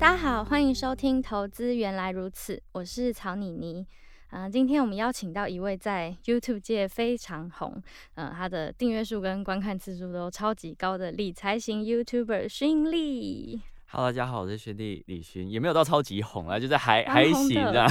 大家好，欢迎收听《投资原来如此》，我是曹妮妮。嗯、今天我们邀请到一位在 YouTube 界非常红，嗯、呃，他的订阅数跟观看次数都超级高的理财型 YouTuber 勋利。Hello，大家好，我是学弟李勋，也没有到超级红啊，就是还还行啊。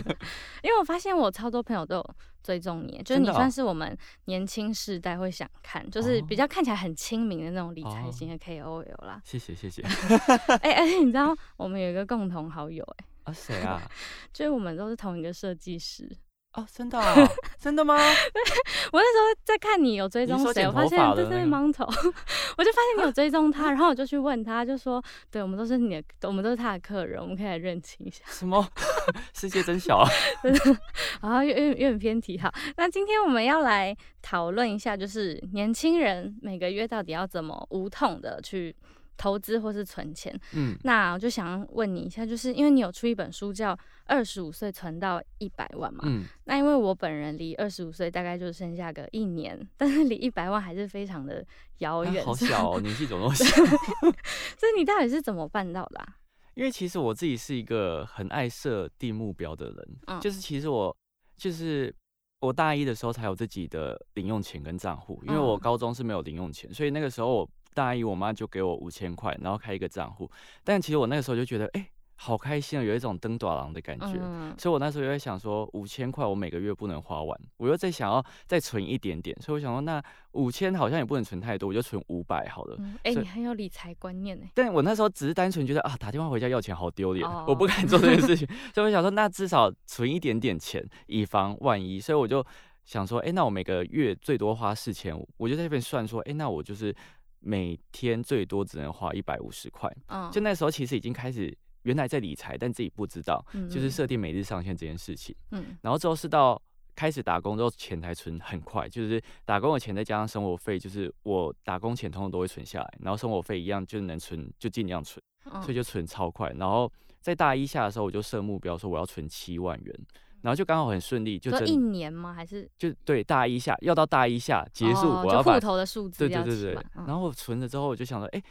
因为我发现我超多朋友都有追踪你，就是你算是我们年轻世代会想看，就是比较看起来很亲民的那种理财型的 KOL 啦。谢谢谢谢。哎，而且你知道我们有一个共同好友哎、欸，啊谁啊？就是我们都是同一个设计师。哦，真的、啊，真的吗？我那时候在看你有追踪谁，我发现这是芒头，我就发现你有追踪他，然后我就去问他，就说，对，我们都是你的，我们都是他的客人，我们可以来认清一下。什么？世界真小啊！啊，有点有点偏题哈。那今天我们要来讨论一下，就是年轻人每个月到底要怎么无痛的去。投资或是存钱，嗯，那我就想问你一下，就是因为你有出一本书叫《二十五岁存到一百万》嘛，嗯，那因为我本人离二十五岁大概就剩下个一年，但是离一百万还是非常的遥远，啊，好小哦，年纪怎么那么小？所以你到底是怎么办到的啊？因为其实我自己是一个很爱设定目标的人，嗯，就是其实我就是我大一的时候才有自己的零用钱跟账户，因为我高中是没有零用钱，所以那个时候我。大一，我妈就给我五千块，然后开一个账户。但其实我那个时候就觉得，哎、欸，好开心啊，有一种登短廊的感觉。嗯、所以我那时候就在想说，五千块我每个月不能花完，我又在想要再存一点点。所以我想说，那五千好像也不能存太多，我就存五百好了。哎、嗯，欸、你很有理财观念呢。但我那时候只是单纯觉得啊，打电话回家要钱好丢脸，哦、我不敢做这件事情。所以我想说，那至少存一点点钱，以防万一。所以我就想说，哎、欸，那我每个月最多花四千五，我就在这边算说，哎、欸，那我就是。每天最多只能花一百五十块，就那时候其实已经开始原来在理财，但自己不知道，就是设定每日上限这件事情。嗯，然后之后是到开始打工之后，钱才存很快，就是打工的钱再加上生活费，就是我打工钱通通都会存下来，然后生活费一样就是能存就尽量存，所以就存超快。然后在大一下的时候，我就设目标说我要存七万元。然后就刚好很顺利，就这一年吗？还是就对大一下要到大一下结束，我要把户头的数字要对对对对。然后我存了之后，我就想说，哎，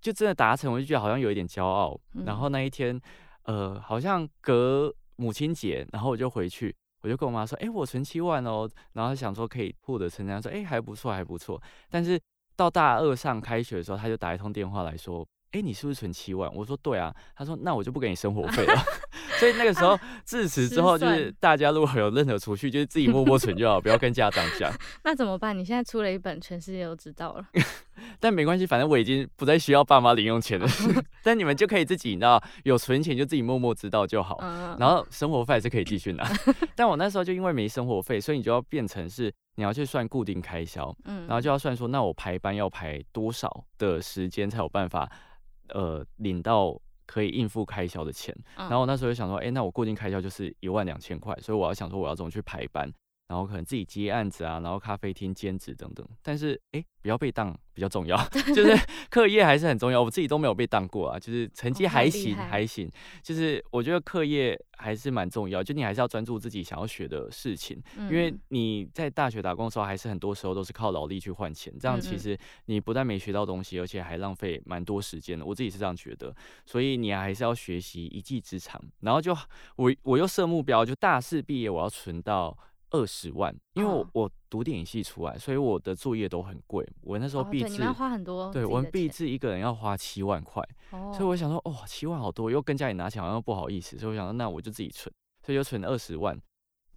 就真的达成，我就觉得好像有一点骄傲。然后那一天，呃，好像隔母亲节，然后我就回去，我就跟我妈说，哎，我存七万哦。然后想说可以获得成这样，说，哎，还不错，还不错。但是到大二上开学的时候，他就打一通电话来说。哎，你是不是存七万？我说对啊。他说那我就不给你生活费了。所以那个时候自此之后，就是大家如果有任何储蓄，就是自己默默存就好，不要跟家长讲。那怎么办？你现在出了一本，全世界都知道了。但没关系，反正我已经不再需要爸妈零用钱了。但你们就可以自己，你知道，有存钱就自己默默知道就好。然后生活费还是可以继续拿。但我那时候就因为没生活费，所以你就要变成是你要去算固定开销，嗯然后就要算说，那我排班要排多少的时间才有办法。呃，领到可以应付开销的钱，然后我那时候就想说，哎，那我固定开销就是一万两千块，所以我要想说我要怎么去排班。然后可能自己接案子啊，然后咖啡厅兼职等等，但是哎，不要被当比较重要，就是课业还是很重要。我自己都没有被当过啊，就是成绩还行还行，就是我觉得课业还是蛮重要，就你还是要专注自己想要学的事情，因为你在大学打工的时候，还是很多时候都是靠劳力去换钱，这样其实你不但没学到东西，而且还浪费蛮多时间的。我自己是这样觉得，所以你还是要学习一技之长。然后就我我又设目标，就大四毕业我要存到。二十万，因为我我读电影系出来，所以我的作业都很贵。我那时候毕制，哦、对，花很多，对，我们毕制一个人要花七万块，哦、所以我想说，哦，七万好多，又跟家里拿钱好像不好意思，所以我想说，那我就自己存，所以就存了二十万。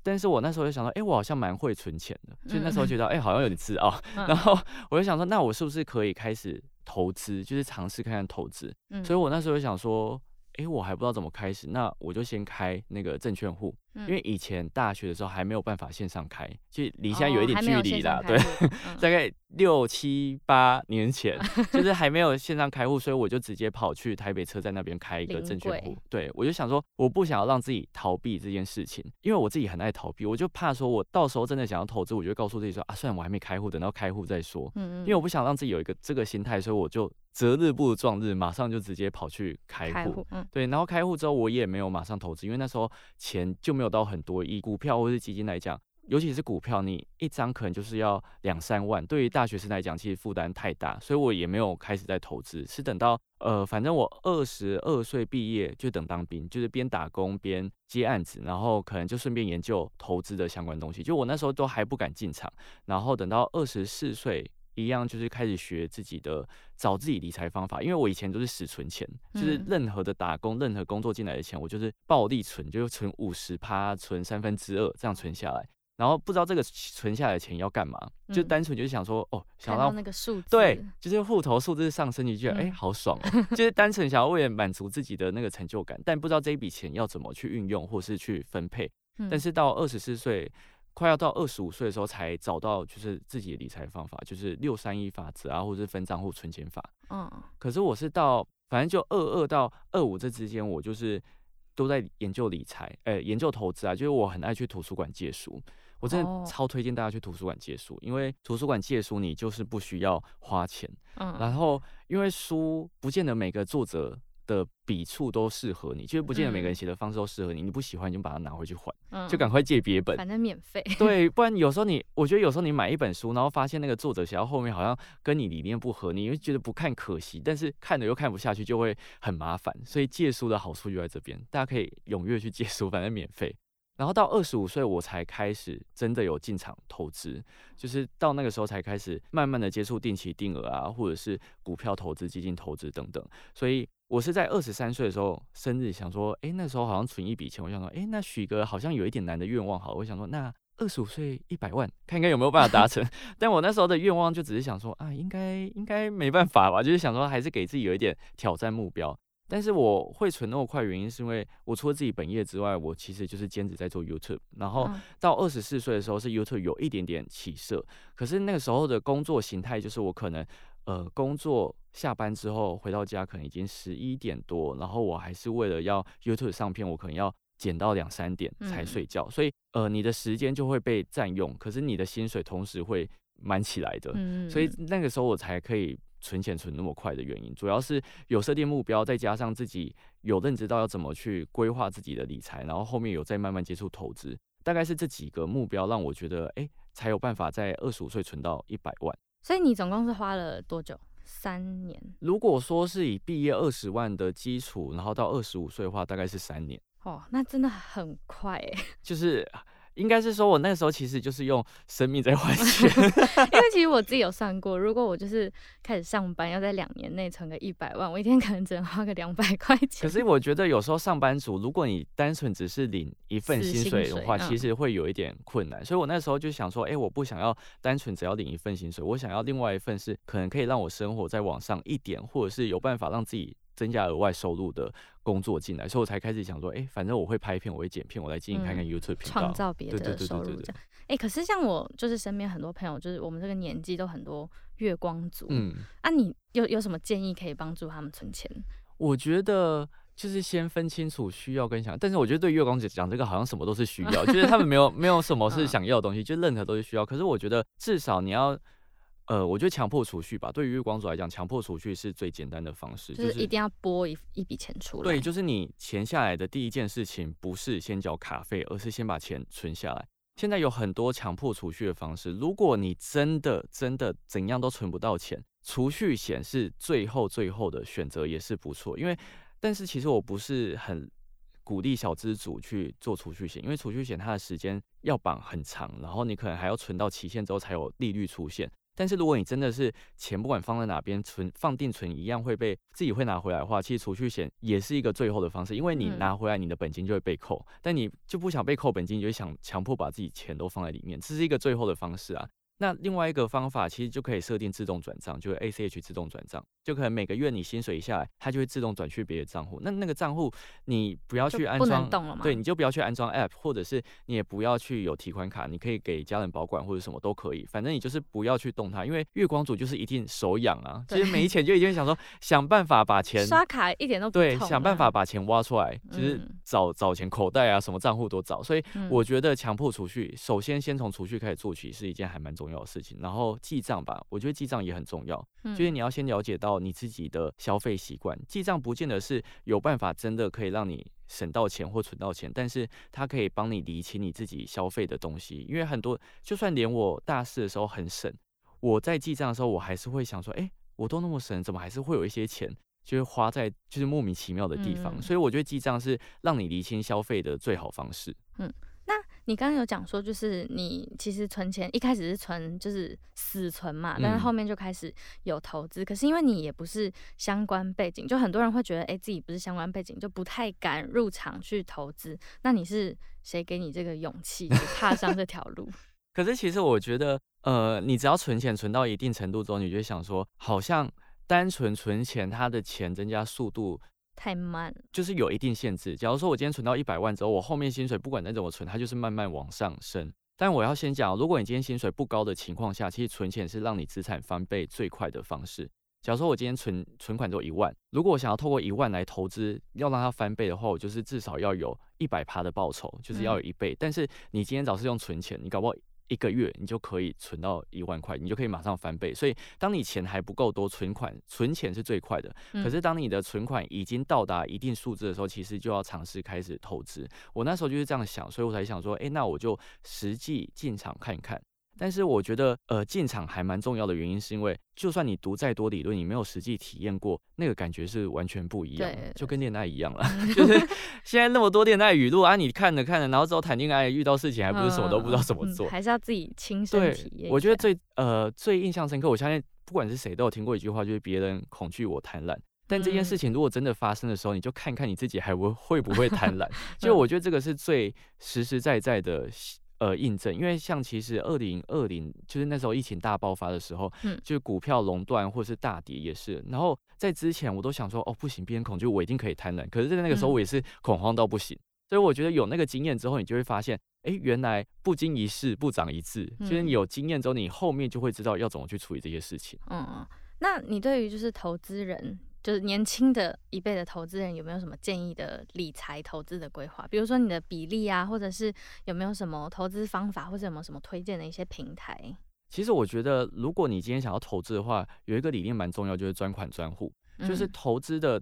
但是我那时候就想说，哎、欸，我好像蛮会存钱的，所以那时候觉得，哎、欸，好像有点自傲。嗯、然后我就想说，那我是不是可以开始投资，就是尝试看看投资？嗯、所以我那时候就想说。哎，我还不知道怎么开始，那我就先开那个证券户，因为以前大学的时候还没有办法线上开，就离现在有一点距离啦。对，大概六七八年前，就是还没有线上开户，所以我就直接跑去台北车站那边开一个证券户。对，我就想说，我不想要让自己逃避这件事情，因为我自己很爱逃避，我就怕说我到时候真的想要投资，我就告诉自己说啊，虽然我还没开户，等到开户再说。嗯因为我不想让自己有一个这个心态，所以我就。择日不如撞日，马上就直接跑去开户。嗯，对，然后开户之后，我也没有马上投资，因为那时候钱就没有到很多。以股票或是基金来讲，尤其是股票，你一张可能就是要两三万，对于大学生来讲，其实负担太大，所以我也没有开始在投资。是等到呃，反正我二十二岁毕业就等当兵，就是边打工边接案子，然后可能就顺便研究投资的相关东西。就我那时候都还不敢进场，然后等到二十四岁。一样就是开始学自己的找自己理财方法，因为我以前都是死存钱，就是任何的打工、任何工作进来的钱，我就是暴力存，就是存五十趴，存三分之二这样存下来，然后不知道这个存下来的钱要干嘛，就单纯就是想说哦，想到那个数字，对，就是户头数字上升，你觉得哎好爽哦，就是单纯想要为了满足自己的那个成就感，但不知道这一笔钱要怎么去运用或是去分配，但是到二十四岁。快要到二十五岁的时候，才找到就是自己的理财方法，就是六三一法则啊，或者是分账户存钱法。嗯，可是我是到反正就二二到二五这之间，我就是都在研究理财，呃、欸，研究投资啊。就是我很爱去图书馆借书，我真的超推荐大家去图书馆借书，因为图书馆借书你就是不需要花钱。嗯，然后因为书不见得每个作者。的笔触都适合你，就是不见得每个人写的方式都适合你。嗯、你不喜欢你就把它拿回去换，嗯、就赶快借别本，反正免费。对，不然有时候你，我觉得有时候你买一本书，然后发现那个作者写到后面好像跟你理念不合，你会觉得不看可惜，但是看了又看不下去，就会很麻烦。所以借书的好处就在这边，大家可以踊跃去借书，反正免费。然后到二十五岁，我才开始真的有进场投资，就是到那个时候才开始慢慢的接触定期定额啊，或者是股票投资、基金投资等等。所以我是在二十三岁的时候生日，想说，哎，那时候好像存一笔钱，我想说，哎，那许个好像有一点难的愿望，好，我想说，那二十五岁一百万，看看有没有办法达成。但我那时候的愿望就只是想说，啊，应该应该没办法吧，就是想说还是给自己有一点挑战目标。但是我会存那么快，原因是因为我除了自己本业之外，我其实就是兼职在做 YouTube。然后到二十四岁的时候，是 YouTube 有一点点起色。可是那个时候的工作形态就是我可能呃工作下班之后回到家可能已经十一点多，然后我还是为了要 YouTube 上片，我可能要剪到两三点才睡觉。所以呃你的时间就会被占用，可是你的薪水同时会满起来的。所以那个时候我才可以。存钱存那么快的原因，主要是有设定目标，再加上自己有认知到要怎么去规划自己的理财，然后后面有再慢慢接触投资，大概是这几个目标让我觉得，哎、欸，才有办法在二十五岁存到一百万。所以你总共是花了多久？三年？如果说是以毕业二十万的基础，然后到二十五岁的话，大概是三年。哦，那真的很快哎。就是。应该是说，我那个时候其实就是用生命在换钱，因为其实我自己有算过，如果我就是开始上班，要在两年内存个一百万，我一天可能只能花个两百块钱。可是我觉得有时候上班族，如果你单纯只是领一份薪水的话，其实会有一点困难。所以我那时候就想说，哎，我不想要单纯只要领一份薪水，我想要另外一份是可能可以让我生活再往上一点，或者是有办法让自己。增加额外收入的工作进来，所以我才开始想说，哎、欸，反正我会拍片，我会剪片，我来经营看看 YouTube 频道，创造别的收入这样。哎、欸，可是像我就是身边很多朋友，就是我们这个年纪都很多月光族，嗯，啊，你有有什么建议可以帮助他们存钱？我觉得就是先分清楚需要跟想，但是我觉得对月光姐讲这个好像什么都是需要，就是他们没有没有什么是 想要的东西，就任何都是需要。可是我觉得至少你要。呃，我觉得强迫储蓄吧，对于月光族来讲，强迫储蓄是最简单的方式，就是一定要拨一一笔钱出来。对，就是你钱下来的第一件事情，不是先缴卡费，而是先把钱存下来。现在有很多强迫储蓄的方式，如果你真的真的怎样都存不到钱，储蓄险是最后最后的选择，也是不错。因为，但是其实我不是很鼓励小资主去做储蓄险，因为储蓄险它的时间要绑很长，然后你可能还要存到期限之后才有利率出现。但是如果你真的是钱不管放在哪边存，放定存一样会被自己会拿回来的话，其实储蓄险也是一个最后的方式，因为你拿回来你的本金就会被扣，但你就不想被扣本金，你就想强迫把自己钱都放在里面，这是一个最后的方式啊。那另外一个方法其实就可以设定自动转账，就是 ACH 自动转账，就可能每个月你薪水一下来，它就会自动转去别的账户。那那个账户你不要去安装，对，你就不要去安装 App，或者是你也不要去有提款卡，你可以给家人保管或者什么都可以。反正你就是不要去动它，因为月光族就是一定手痒啊，其实没钱就已经想说 想办法把钱刷卡一点都不对，想办法把钱挖出来，就是找找钱口袋啊，什么账户都找。所以我觉得强迫储蓄，首先先从储蓄开始做起是一件还蛮重要的事情。然后记账吧，我觉得记账也很重要，就是你要先了解到你自己的消费习惯。记账不见得是有办法真的可以让你省到钱或存到钱，但是它可以帮你理清你自己消费的东西。因为很多，就算连我大四的时候很省，我在记账的时候，我还是会想说，哎，我都那么省，怎么还是会有一些钱就是花在就是莫名其妙的地方？所以我觉得记账是让你理清消费的最好方式。嗯。你刚刚有讲说，就是你其实存钱一开始是存就是死存嘛，但是后面就开始有投资。嗯、可是因为你也不是相关背景，就很多人会觉得，哎、欸，自己不是相关背景，就不太敢入场去投资。那你是谁给你这个勇气踏上这条路？可是其实我觉得，呃，你只要存钱存到一定程度之后，你就想说，好像单纯存钱，它的钱增加速度。太慢，就是有一定限制。假如说我今天存到一百万之后，我后面薪水不管再怎么存，它就是慢慢往上升。但我要先讲，如果你今天薪水不高的情况下，其实存钱是让你资产翻倍最快的方式。假如说我今天存存款只有一万，如果我想要透过一万来投资，要让它翻倍的话，我就是至少要有一百趴的报酬，就是要有一倍。嗯、但是你今天早是用存钱，你搞不好。一个月你就可以存到一万块，你就可以马上翻倍。所以当你钱还不够多，存款存钱是最快的。可是当你的存款已经到达一定数字的时候，其实就要尝试开始投资。我那时候就是这样想，所以我才想说，诶，那我就实际进场看一看。但是我觉得，呃，进场还蛮重要的原因，是因为就算你读再多理论，你没有实际体验过，那个感觉是完全不一样的，就跟恋爱一样了。就是 现在那么多恋爱语录啊，你看着看着，然后之后谈恋爱遇到事情，还不是什么都不知道怎么做，还是要自己亲身体验。我觉得最呃最印象深刻，我相信不管是谁都有听过一句话，就是别人恐惧我贪婪。但这件事情如果真的发生的时候，你就看看你自己还会会不会贪婪。就我觉得这个是最实实在在的。呃，印证，因为像其实二零二零就是那时候疫情大爆发的时候，嗯，就是股票垄断或是大跌也是。然后在之前我都想说，哦，不行，别人恐惧，我一定可以贪婪。可是，在那个时候我也是恐慌到不行。嗯、所以我觉得有那个经验之后，你就会发现，哎，原来不经一事不长一智。嗯、就是你有经验之后，你后面就会知道要怎么去处理这些事情。嗯，那你对于就是投资人？就是年轻的一辈的投资人有没有什么建议的理财投资的规划？比如说你的比例啊，或者是有没有什么投资方法，或者有没有什么推荐的一些平台？其实我觉得，如果你今天想要投资的话，有一个理念蛮重要，就是专款专户，就是投资的，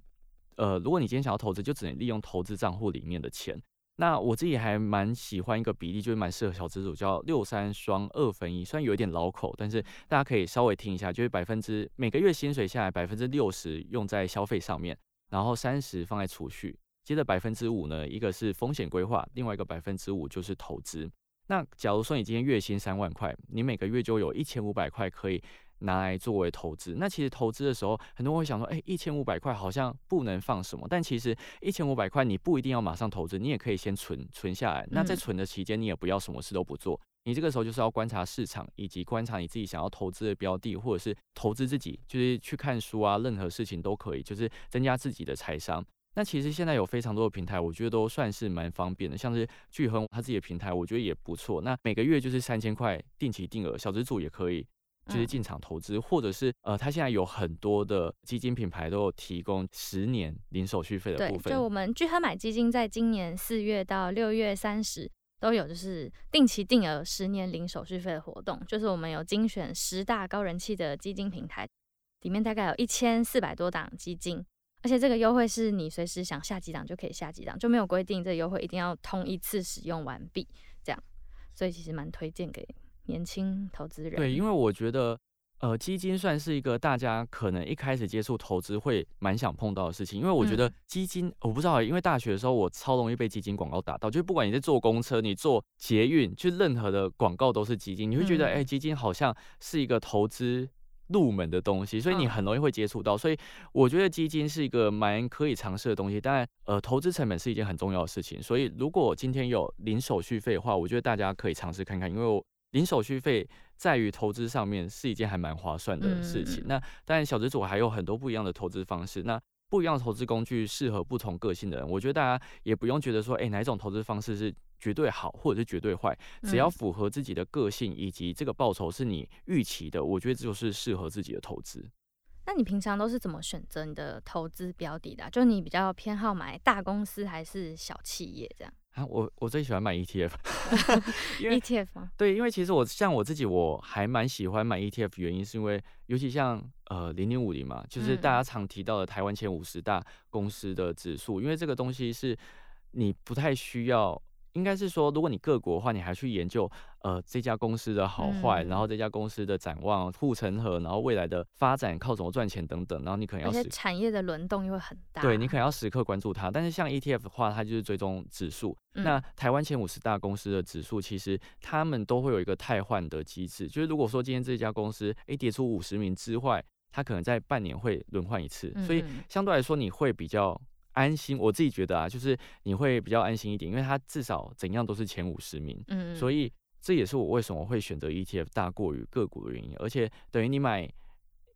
呃，如果你今天想要投资，就只能利用投资账户里面的钱。那我自己还蛮喜欢一个比例，就是蛮适合小资主，叫六三双二分一。虽然有一点老口，但是大家可以稍微听一下，就是百分之每个月薪水下来百分之六十用在消费上面，然后三十放在储蓄，接着百分之五呢，一个是风险规划，另外一个百分之五就是投资。那假如说你今天月薪三万块，你每个月就有一千五百块可以。拿来作为投资，那其实投资的时候，很多人会想说，哎，一千五百块好像不能放什么，但其实一千五百块你不一定要马上投资，你也可以先存存下来。那在存的期间，你也不要什么事都不做，你这个时候就是要观察市场，以及观察你自己想要投资的标的，或者是投资自己，就是去看书啊，任何事情都可以，就是增加自己的财商。那其实现在有非常多的平台，我觉得都算是蛮方便的，像是聚亨他自己的平台，我觉得也不错。那每个月就是三千块定期定额，小资主也可以。就是进场投资，或者是呃，它现在有很多的基金品牌都有提供十年零手续费的部分。对，就我们聚合买基金，在今年四月到六月三十都有，就是定期定额十年零手续费的活动。就是我们有精选十大高人气的基金平台，里面大概有一千四百多档基金，而且这个优惠是你随时想下几档就可以下几档，就没有规定这个优惠一定要通一次使用完毕这样，所以其实蛮推荐给。年轻投资人对，因为我觉得，呃，基金算是一个大家可能一开始接触投资会蛮想碰到的事情。因为我觉得基金，嗯、我不知道，因为大学的时候我超容易被基金广告打到，就是不管你是坐公车、你坐捷运，就任何的广告都是基金，你会觉得，哎、嗯欸，基金好像是一个投资入门的东西，所以你很容易会接触到。所以我觉得基金是一个蛮可以尝试的东西。当然，呃，投资成本是一件很重要的事情。所以如果今天有零手续费的话，我觉得大家可以尝试看看，因为我。零手续费在于投资上面是一件还蛮划算的事情。嗯、那当然，小资主还有很多不一样的投资方式。那不一样的投资工具适合不同个性的人。我觉得大家也不用觉得说，哎、欸，哪一种投资方式是绝对好，或者是绝对坏，只要符合自己的个性以及这个报酬是你预期的，我觉得这就是适合自己的投资。那你平常都是怎么选择你的投资标的的、啊？就你比较偏好买大公司还是小企业这样？啊，我我最喜欢买 ETF，因为 ETF 吗？对，因为其实我像我自己，我还蛮喜欢买 ETF，原因是因为尤其像呃零零五零嘛，就是大家常提到的台湾前五十大公司的指数，因为这个东西是你不太需要。应该是说，如果你各国的话，你还去研究呃这家公司的好坏，嗯、然后这家公司的展望、护城河，然后未来的发展靠怎么赚钱等等，然后你可能要。而且产业的轮动又会很大。对，你可能要时刻关注它。但是像 ETF 的话，它就是追踪指数。嗯、那台湾前五十大公司的指数，其实他们都会有一个汰换的机制，就是如果说今天这家公司诶跌出五十名之外，它可能在半年会轮换一次，嗯、所以相对来说你会比较。安心，我自己觉得啊，就是你会比较安心一点，因为它至少怎样都是前五十名，嗯，所以这也是我为什么会选择 ETF 大过于个股的原因。而且等于你买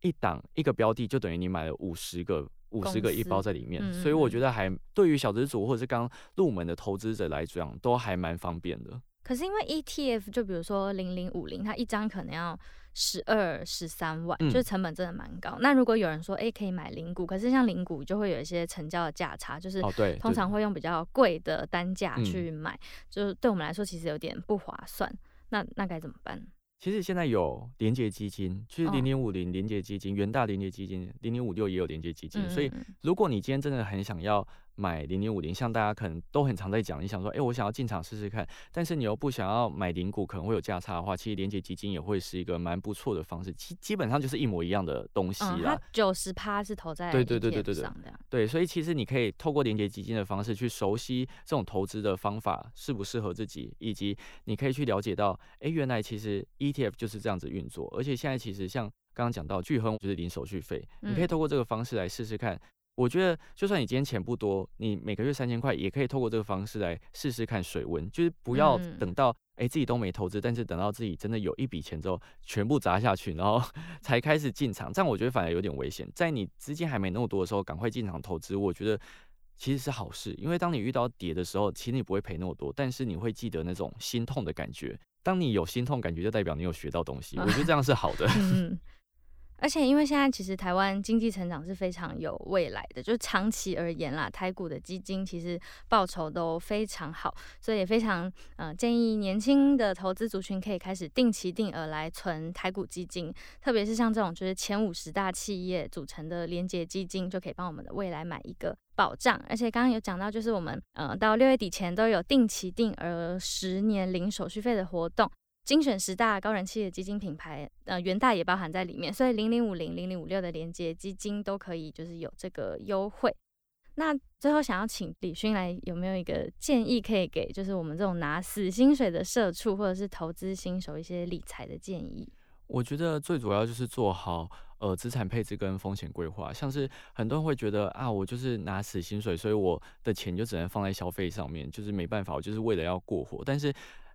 一档一个标的，就等于你买了五十个五十个一包在里面，嗯、所以我觉得还对于小资族或者是刚入门的投资者来讲，都还蛮方便的。可是因为 ETF，就比如说零零五零，它一张可能要。十二十三万，就是成本真的蛮高。嗯、那如果有人说，哎、欸，可以买零股，可是像零股就会有一些成交的价差，就是通常会用比较贵的单价去买，哦、就是对我们来说其实有点不划算。那那该怎么办？其实现在有连接基金，其实零零五零连接基金、元大连接基金、零零五六也有连接基金。嗯、所以如果你今天真的很想要买零零五零，像大家可能都很常在讲，你想说，哎、欸，我想要进场试试看，但是你又不想要买零股，可能会有价差的话，其实连结基金也会是一个蛮不错的方式。基基本上就是一模一样的东西啦。九十趴是投在对对对对对对对，所以其实你可以透过连结基金的方式去熟悉这种投资的方法适不适合自己，以及你可以去了解到，哎、欸，原来其实 ETF 就是这样子运作，而且现在其实像刚刚讲到巨亨就是零手续费，你可以透过这个方式来试试看。我觉得，就算你今天钱不多，你每个月三千块，也可以透过这个方式来试试看水温。就是不要等到哎、嗯欸、自己都没投资，但是等到自己真的有一笔钱之后，全部砸下去，然后 才开始进场，这样我觉得反而有点危险。在你资金还没那么多的时候，赶快进场投资，我觉得其实是好事。因为当你遇到跌的时候，其实你不会赔那么多，但是你会记得那种心痛的感觉。当你有心痛感觉，就代表你有学到东西。我觉得这样是好的。嗯而且，因为现在其实台湾经济成长是非常有未来的，就长期而言啦，台股的基金其实报酬都非常好，所以也非常呃建议年轻的投资族群可以开始定期定额来存台股基金，特别是像这种就是前五十大企业组成的连结基金，就可以帮我们的未来买一个保障。而且刚刚有讲到，就是我们呃到六月底前都有定期定额十年零手续费的活动。精选十大高人气的基金品牌，呃，元大也包含在里面，所以零零五零、零零五六的连接基金都可以，就是有这个优惠。那最后想要请李勋来，有没有一个建议可以给，就是我们这种拿死薪水的社畜或者是投资新手一些理财的建议？我觉得最主要就是做好呃资产配置跟风险规划。像是很多人会觉得啊，我就是拿死薪水，所以我的钱就只能放在消费上面，就是没办法，我就是为了要过活，但是。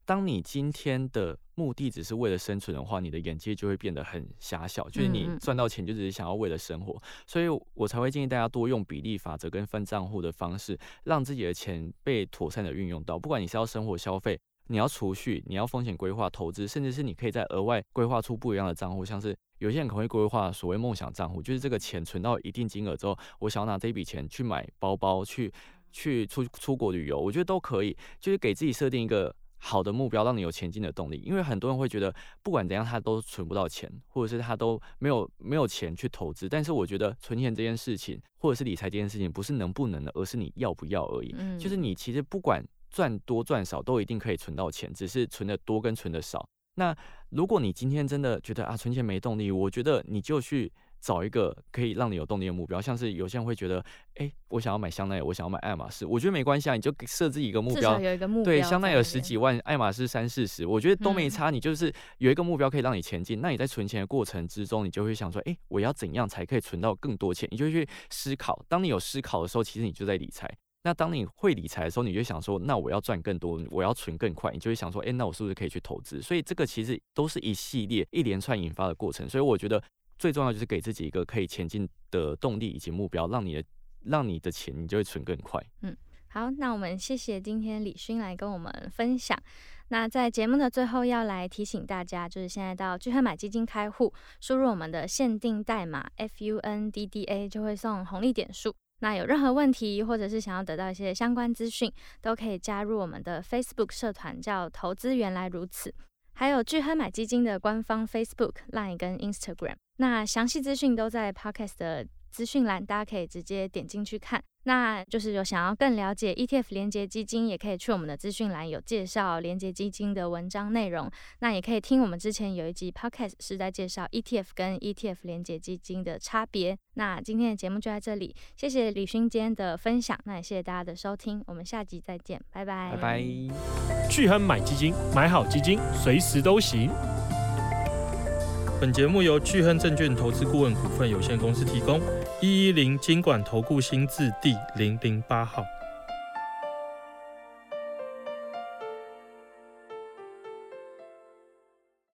当你今天的目的只是为了生存的话，你的眼界就会变得很狭小。就是你赚到钱就只是想要为了生活，所以我才会建议大家多用比例法则跟分账户的方式，让自己的钱被妥善的运用到。不管你是要生活消费，你要储蓄，你要风险规划投资，甚至是你可以在额外规划出不一样的账户，像是有些人可能会规划所谓梦想账户，就是这个钱存到一定金额之后，我想要拿这一笔钱去买包包，去去出出国旅游，我觉得都可以，就是给自己设定一个。好的目标让你有前进的动力，因为很多人会觉得不管怎样他都存不到钱，或者是他都没有没有钱去投资。但是我觉得存钱这件事情，或者是理财这件事情，不是能不能的，而是你要不要而已。嗯，就是你其实不管赚多赚少，都一定可以存到钱，只是存的多跟存的少。那如果你今天真的觉得啊存钱没动力，我觉得你就去。找一个可以让你有动力的目标，像是有些人会觉得，哎、欸，我想要买香奈儿，我想要买爱马仕，我觉得没关系啊，你就设置一个目标，有一个目标，对，香奈儿十几万，爱马仕三四十，我觉得都没差，你就是有一个目标可以让你前进。嗯、那你在存钱的过程之中，你就会想说，哎、欸，我要怎样才可以存到更多钱？你就会去思考。当你有思考的时候，其实你就在理财。那当你会理财的时候，你就想说，那我要赚更多，我要存更快，你就会想说，哎，那我是不是可以去投资？所以这个其实都是一系列一连串引发的过程。所以我觉得最重要就是给自己一个可以前进的动力以及目标，让你的让你的钱你就会存更快。嗯，好，那我们谢谢今天李勋来跟我们分享。那在节目的最后要来提醒大家，就是现在到聚亨买基金开户，输入我们的限定代码 FUNDDA 就会送红利点数。那有任何问题，或者是想要得到一些相关资讯，都可以加入我们的 Facebook 社团，叫“投资原来如此”。还有巨亨买基金的官方 Facebook、Line 跟 Instagram。那详细资讯都在 Podcast 的资讯栏，大家可以直接点进去看。那就是有想要更了解 ETF 连接基金，也可以去我们的资讯栏有介绍连接基金的文章内容。那也可以听我们之前有一集 Podcast 是在介绍 ETF 跟 ETF 连接基金的差别。那今天的节目就在这里，谢谢李勋今天的分享，那也谢谢大家的收听，我们下集再见，拜拜。拜拜。去亨买基金，买好基金，随时都行。本节目由巨亨证券投资顾问股份有限公司提供。一一零经管投顾新字第零零八号。